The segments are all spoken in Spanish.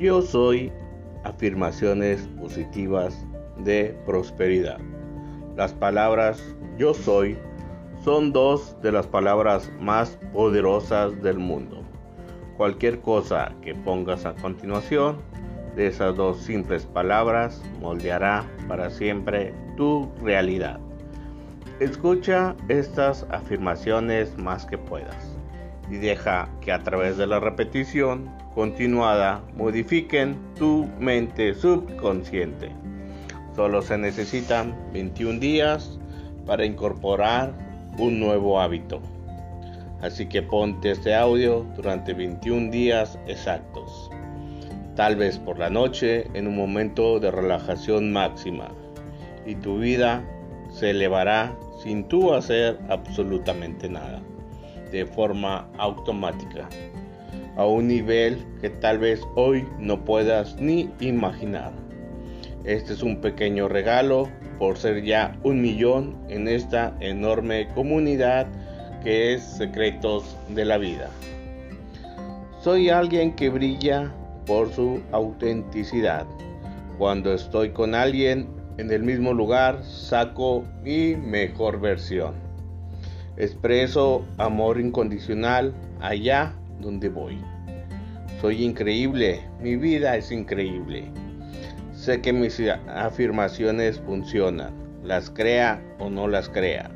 Yo soy afirmaciones positivas de prosperidad. Las palabras yo soy son dos de las palabras más poderosas del mundo. Cualquier cosa que pongas a continuación de esas dos simples palabras moldeará para siempre tu realidad. Escucha estas afirmaciones más que puedas y deja que a través de la repetición continuada modifiquen tu mente subconsciente. Solo se necesitan 21 días para incorporar un nuevo hábito. Así que ponte este audio durante 21 días exactos. Tal vez por la noche en un momento de relajación máxima. Y tu vida se elevará sin tú hacer absolutamente nada. De forma automática. A un nivel que tal vez hoy no puedas ni imaginar. Este es un pequeño regalo por ser ya un millón en esta enorme comunidad que es Secretos de la Vida. Soy alguien que brilla por su autenticidad. Cuando estoy con alguien en el mismo lugar, saco mi mejor versión. Expreso amor incondicional allá donde voy. Soy increíble, mi vida es increíble. Sé que mis afirmaciones funcionan, las crea o no las crea,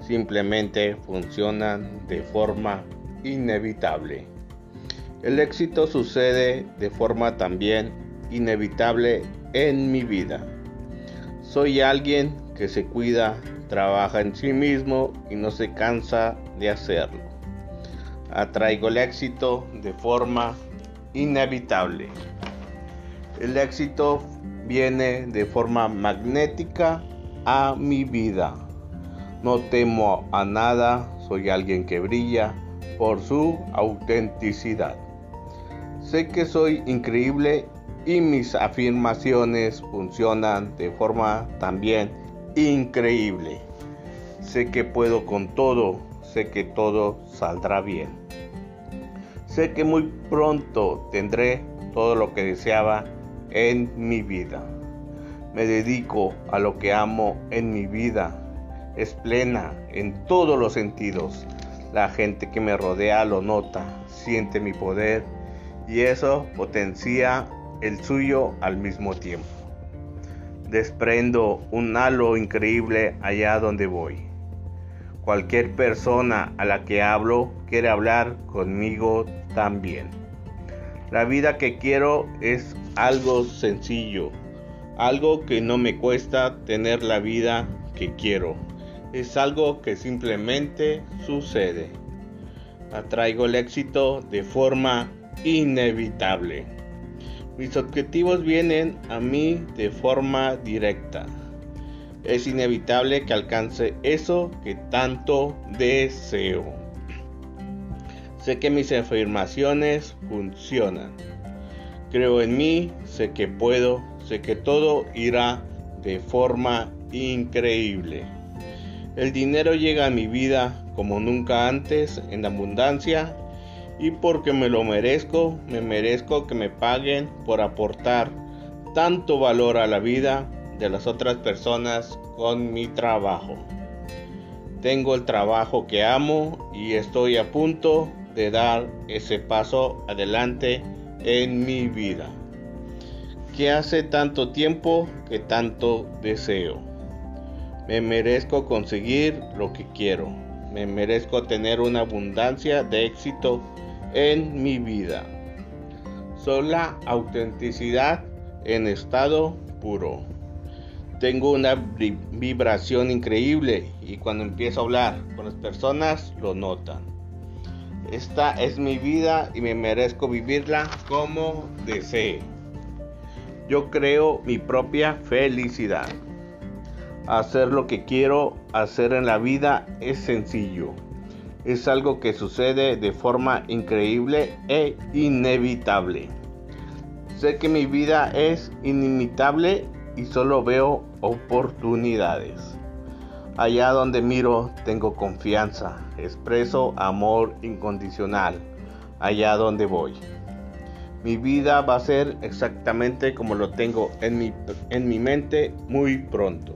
simplemente funcionan de forma inevitable. El éxito sucede de forma también inevitable en mi vida. Soy alguien que se cuida, trabaja en sí mismo y no se cansa de hacerlo. Atraigo el éxito de forma inevitable. El éxito viene de forma magnética a mi vida. No temo a nada, soy alguien que brilla por su autenticidad. Sé que soy increíble y mis afirmaciones funcionan de forma también increíble. Sé que puedo con todo, sé que todo saldrá bien. Sé que muy pronto tendré todo lo que deseaba en mi vida. Me dedico a lo que amo en mi vida. Es plena en todos los sentidos. La gente que me rodea lo nota, siente mi poder y eso potencia el suyo al mismo tiempo. Desprendo un halo increíble allá donde voy. Cualquier persona a la que hablo quiere hablar conmigo también. La vida que quiero es algo sencillo, algo que no me cuesta tener la vida que quiero. Es algo que simplemente sucede. Atraigo el éxito de forma inevitable. Mis objetivos vienen a mí de forma directa. Es inevitable que alcance eso que tanto deseo. Sé que mis afirmaciones funcionan. Creo en mí, sé que puedo, sé que todo irá de forma increíble. El dinero llega a mi vida como nunca antes en abundancia y porque me lo merezco, me merezco que me paguen por aportar tanto valor a la vida de las otras personas con mi trabajo. Tengo el trabajo que amo y estoy a punto de dar ese paso adelante en mi vida que hace tanto tiempo que tanto deseo. Me merezco conseguir lo que quiero. Me merezco tener una abundancia de éxito en mi vida. Soy la autenticidad en estado puro. Tengo una vibración increíble y cuando empiezo a hablar con las personas lo notan. Esta es mi vida y me merezco vivirla como desee. Yo creo mi propia felicidad. Hacer lo que quiero hacer en la vida es sencillo. Es algo que sucede de forma increíble e inevitable. Sé que mi vida es inimitable y solo veo oportunidades. Allá donde miro tengo confianza, expreso amor incondicional, allá donde voy. Mi vida va a ser exactamente como lo tengo en mi, en mi mente muy pronto.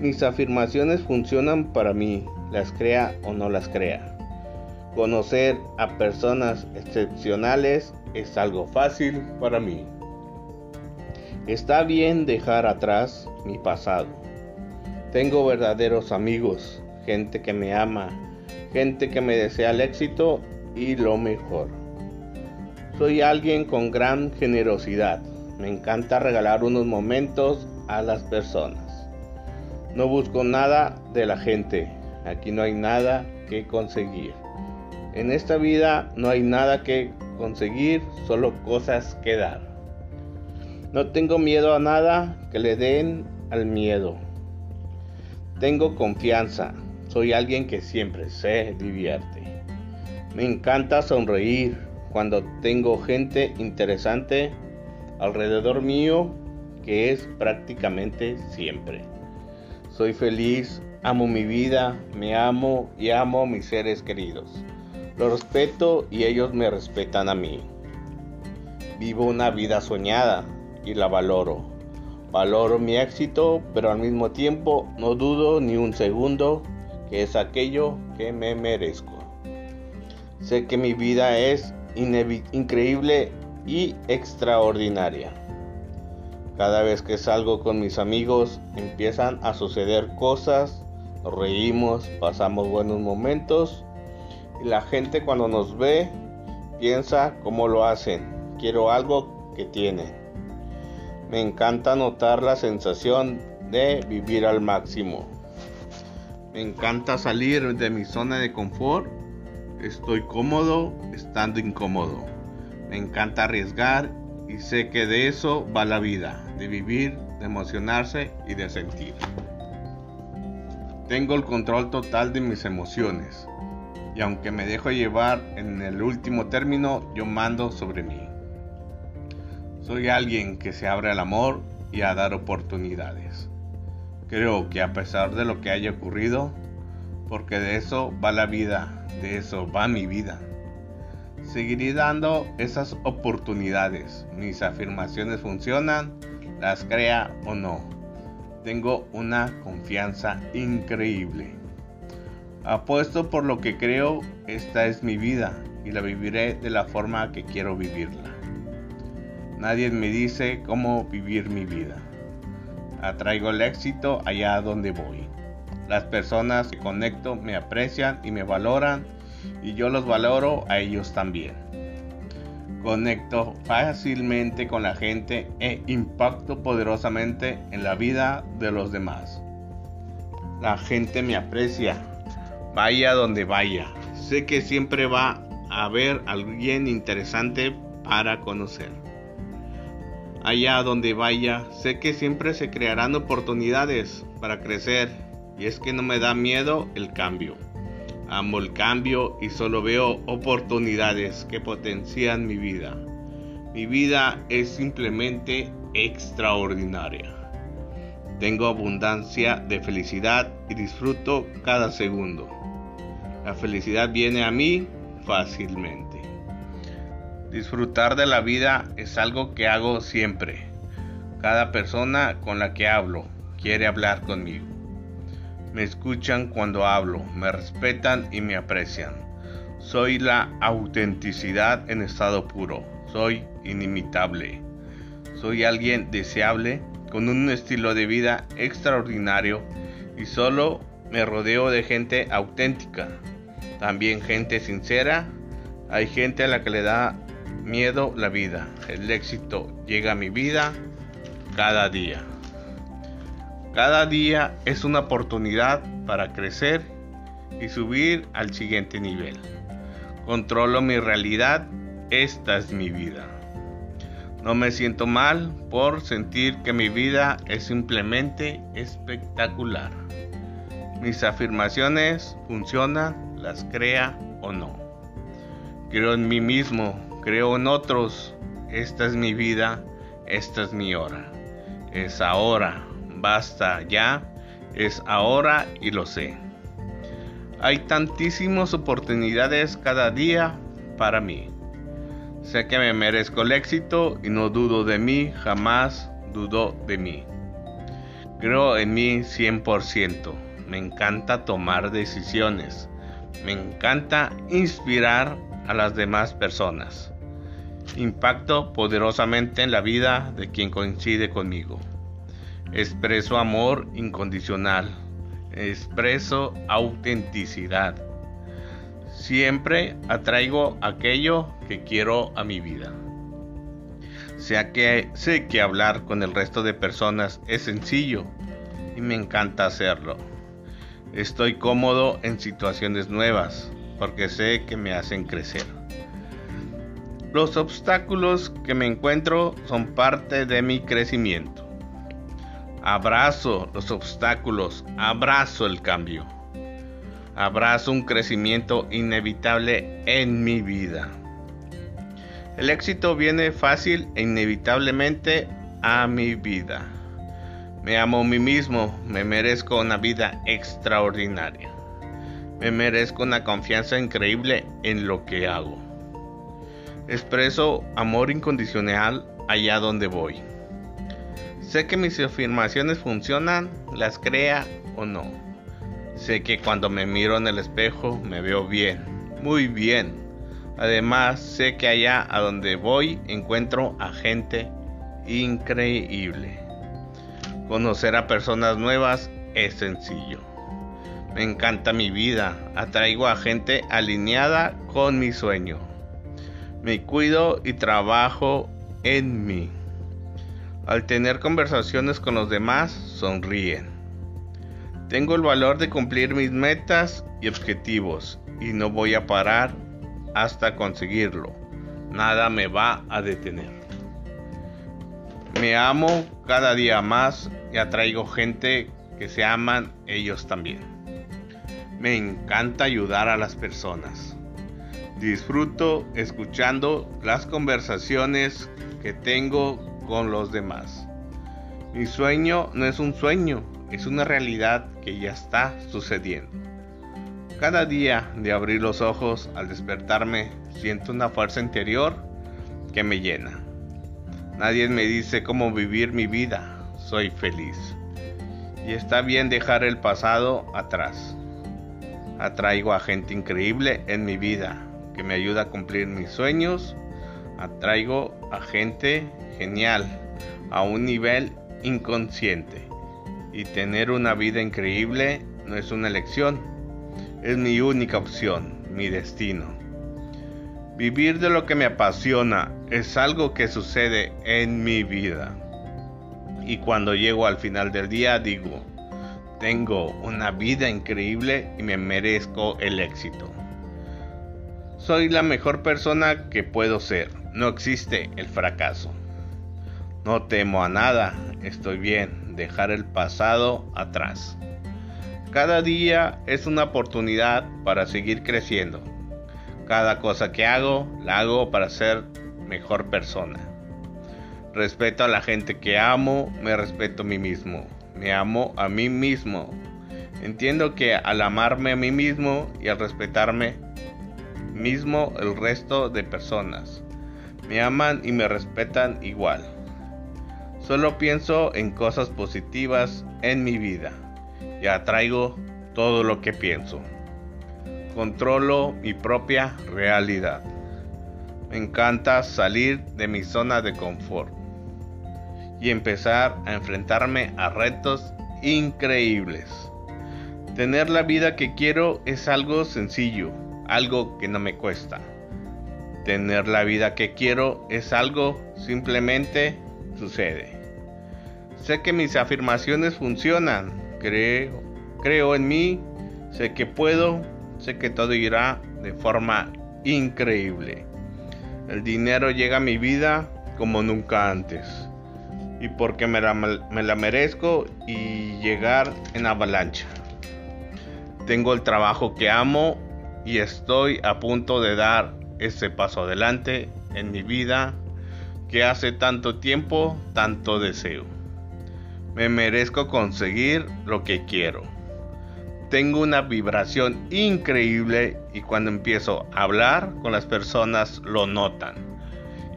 Mis afirmaciones funcionan para mí, las crea o no las crea. Conocer a personas excepcionales es algo fácil para mí. Está bien dejar atrás mi pasado. Tengo verdaderos amigos, gente que me ama, gente que me desea el éxito y lo mejor. Soy alguien con gran generosidad. Me encanta regalar unos momentos a las personas. No busco nada de la gente. Aquí no hay nada que conseguir. En esta vida no hay nada que conseguir, solo cosas que dar. No tengo miedo a nada que le den al miedo. Tengo confianza. Soy alguien que siempre se divierte. Me encanta sonreír cuando tengo gente interesante alrededor mío, que es prácticamente siempre. Soy feliz, amo mi vida, me amo y amo a mis seres queridos. Los respeto y ellos me respetan a mí. Vivo una vida soñada y la valoro. Valoro mi éxito, pero al mismo tiempo no dudo ni un segundo que es aquello que me merezco. Sé que mi vida es increíble y extraordinaria. Cada vez que salgo con mis amigos empiezan a suceder cosas, nos reímos, pasamos buenos momentos y la gente cuando nos ve piensa cómo lo hacen. Quiero algo que tienen. Me encanta notar la sensación de vivir al máximo. Me encanta salir de mi zona de confort. Estoy cómodo estando incómodo. Me encanta arriesgar y sé que de eso va la vida, de vivir, de emocionarse y de sentir. Tengo el control total de mis emociones y aunque me dejo llevar en el último término, yo mando sobre mí. Soy alguien que se abre al amor y a dar oportunidades. Creo que a pesar de lo que haya ocurrido, porque de eso va la vida, de eso va mi vida. Seguiré dando esas oportunidades. Mis afirmaciones funcionan, las crea o no. Tengo una confianza increíble. Apuesto por lo que creo, esta es mi vida y la viviré de la forma que quiero vivirla. Nadie me dice cómo vivir mi vida. Atraigo el éxito allá donde voy. Las personas que conecto me aprecian y me valoran y yo los valoro a ellos también. Conecto fácilmente con la gente e impacto poderosamente en la vida de los demás. La gente me aprecia Vaya donde vaya, sé que siempre va a haber alguien interesante para conocer. Allá donde vaya, sé que siempre se crearán oportunidades para crecer y es que no me da miedo el cambio. Amo el cambio y solo veo oportunidades que potencian mi vida. Mi vida es simplemente extraordinaria. Tengo abundancia de felicidad y disfruto cada segundo. La felicidad viene a mí fácilmente. Disfrutar de la vida es algo que hago siempre. Cada persona con la que hablo quiere hablar conmigo. Me escuchan cuando hablo, me respetan y me aprecian. Soy la autenticidad en estado puro. Soy inimitable. Soy alguien deseable con un estilo de vida extraordinario y solo me rodeo de gente auténtica, también gente sincera. Hay gente a la que le da miedo la vida. El éxito llega a mi vida cada día. Cada día es una oportunidad para crecer y subir al siguiente nivel. Controlo mi realidad, esta es mi vida. No me siento mal por sentir que mi vida es simplemente espectacular. Mis afirmaciones funcionan las crea o no. Creo en mí mismo, creo en otros. Esta es mi vida, esta es mi hora. Es ahora, basta ya, es ahora y lo sé. Hay tantísimas oportunidades cada día para mí. Sé que me merezco el éxito y no dudo de mí, jamás dudo de mí. Creo en mí 100%. Me encanta tomar decisiones. Me encanta inspirar a las demás personas. Impacto poderosamente en la vida de quien coincide conmigo. Expreso amor incondicional. Expreso autenticidad Siempre atraigo aquello que quiero a mi vida. Sea que sé que hablar con el resto de personas es sencillo y me encanta hacerlo. Estoy cómodo en situaciones nuevas porque sé que me hacen crecer. Los obstáculos que me encuentro son parte de mi crecimiento. Abrazo los obstáculos, abrazo el cambio abrazo un crecimiento inevitable en mi vida. El éxito viene fácil e inevitablemente a mi vida. Me amo a mí mismo, me merezco una vida extraordinaria. Me merezco una confianza increíble en lo que hago. Expreso amor incondicional allá donde voy. Sé que mis afirmaciones funcionan, las crea o no. Sé que cuando me miro en el espejo me veo bien, muy bien. Además, sé que allá a donde voy encuentro a gente increíble. Conocer a personas nuevas es sencillo. Me encanta mi vida, atraigo a gente alineada con mi sueño. Me cuido y trabajo en mí. Al tener conversaciones con los demás, sonríen. Tengo el valor de cumplir mis metas y objetivos y no voy a parar hasta conseguirlo. Nada me va a detener. Me amo cada día más y atraigo gente que se aman ellos también. Me encanta ayudar a las personas. Disfruto escuchando las conversaciones que tengo con los demás. Mi sueño no es un sueño, es una realidad que ya está sucediendo. Cada día de abrir los ojos al despertarme siento una fuerza interior que me llena. Nadie me dice cómo vivir mi vida, soy feliz. Y está bien dejar el pasado atrás. Atraigo a gente increíble en mi vida que me ayuda a cumplir mis sueños. Atraigo a gente genial a un nivel inconsciente y tener una vida increíble no es una elección, es mi única opción, mi destino. Vivir de lo que me apasiona es algo que sucede en mi vida. Y cuando llego al final del día digo, tengo una vida increíble y me merezco el éxito. Soy la mejor persona que puedo ser. No existe el fracaso. No temo a nada, estoy bien, dejar el pasado atrás. Cada día es una oportunidad para seguir creciendo. Cada cosa que hago, la hago para ser mejor persona. Respeto a la gente que amo, me respeto a mí mismo, me amo a mí mismo. Entiendo que al amarme a mí mismo y al respetarme mismo el resto de personas, me aman y me respetan igual. Solo pienso en cosas positivas en mi vida y atraigo todo lo que pienso. Controlo mi propia realidad. Me encanta salir de mi zona de confort y empezar a enfrentarme a retos increíbles. Tener la vida que quiero es algo sencillo, algo que no me cuesta. Tener la vida que quiero es algo simplemente sucede. Sé que mis afirmaciones funcionan. Creo, creo en mí. Sé que puedo. Sé que todo irá de forma increíble. El dinero llega a mi vida como nunca antes. Y porque me la, me la merezco y llegar en avalancha. Tengo el trabajo que amo y estoy a punto de dar ese paso adelante en mi vida que hace tanto tiempo, tanto deseo. Me merezco conseguir lo que quiero. Tengo una vibración increíble y cuando empiezo a hablar con las personas lo notan.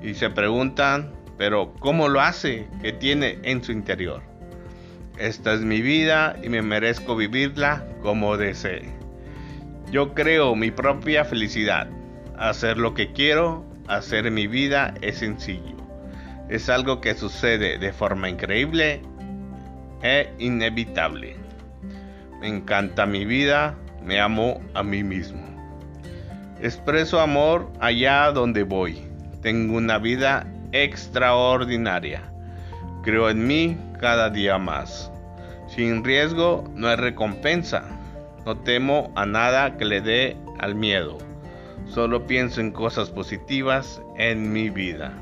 Y se preguntan, pero ¿cómo lo hace? ¿Qué tiene en su interior? Esta es mi vida y me merezco vivirla como desee. Yo creo mi propia felicidad. Hacer lo que quiero, hacer mi vida es sencillo. Es algo que sucede de forma increíble e inevitable. Me encanta mi vida, me amo a mí mismo. Expreso amor allá donde voy. Tengo una vida extraordinaria. Creo en mí cada día más. Sin riesgo no hay recompensa. No temo a nada que le dé al miedo. Solo pienso en cosas positivas en mi vida.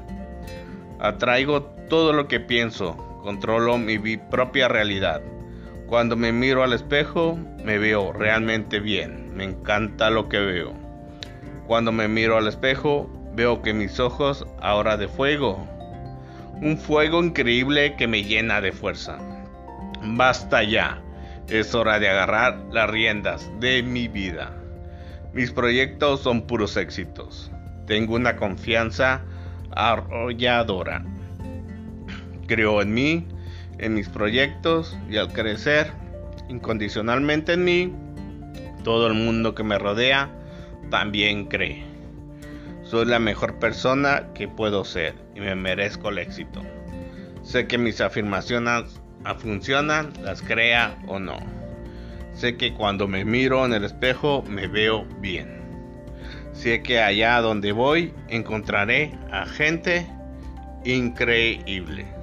Atraigo todo lo que pienso. Controlo mi propia realidad. Cuando me miro al espejo, me veo realmente bien. Me encanta lo que veo. Cuando me miro al espejo, veo que mis ojos ahora de fuego. Un fuego increíble que me llena de fuerza. Basta ya. Es hora de agarrar las riendas de mi vida. Mis proyectos son puros éxitos. Tengo una confianza arrolladora. Creo en mí, en mis proyectos y al crecer incondicionalmente en mí, todo el mundo que me rodea también cree. Soy la mejor persona que puedo ser y me merezco el éxito. Sé que mis afirmaciones funcionan, las crea o no. Sé que cuando me miro en el espejo me veo bien. Sé que allá donde voy encontraré a gente increíble.